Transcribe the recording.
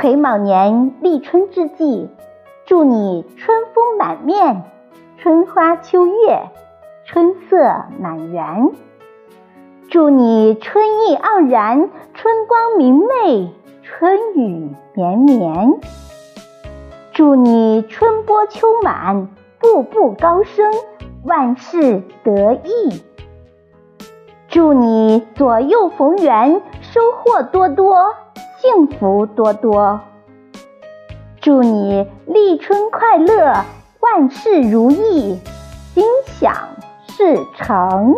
癸卯年立春之际，祝你春风满面，春花秋月，春色满园。祝你春意盎然，春光明媚，春雨绵绵。祝你春播秋满，步步高升，万事得意。祝你左右逢源，收获多多，幸福多多。祝你立春快乐，万事如意，心想事成。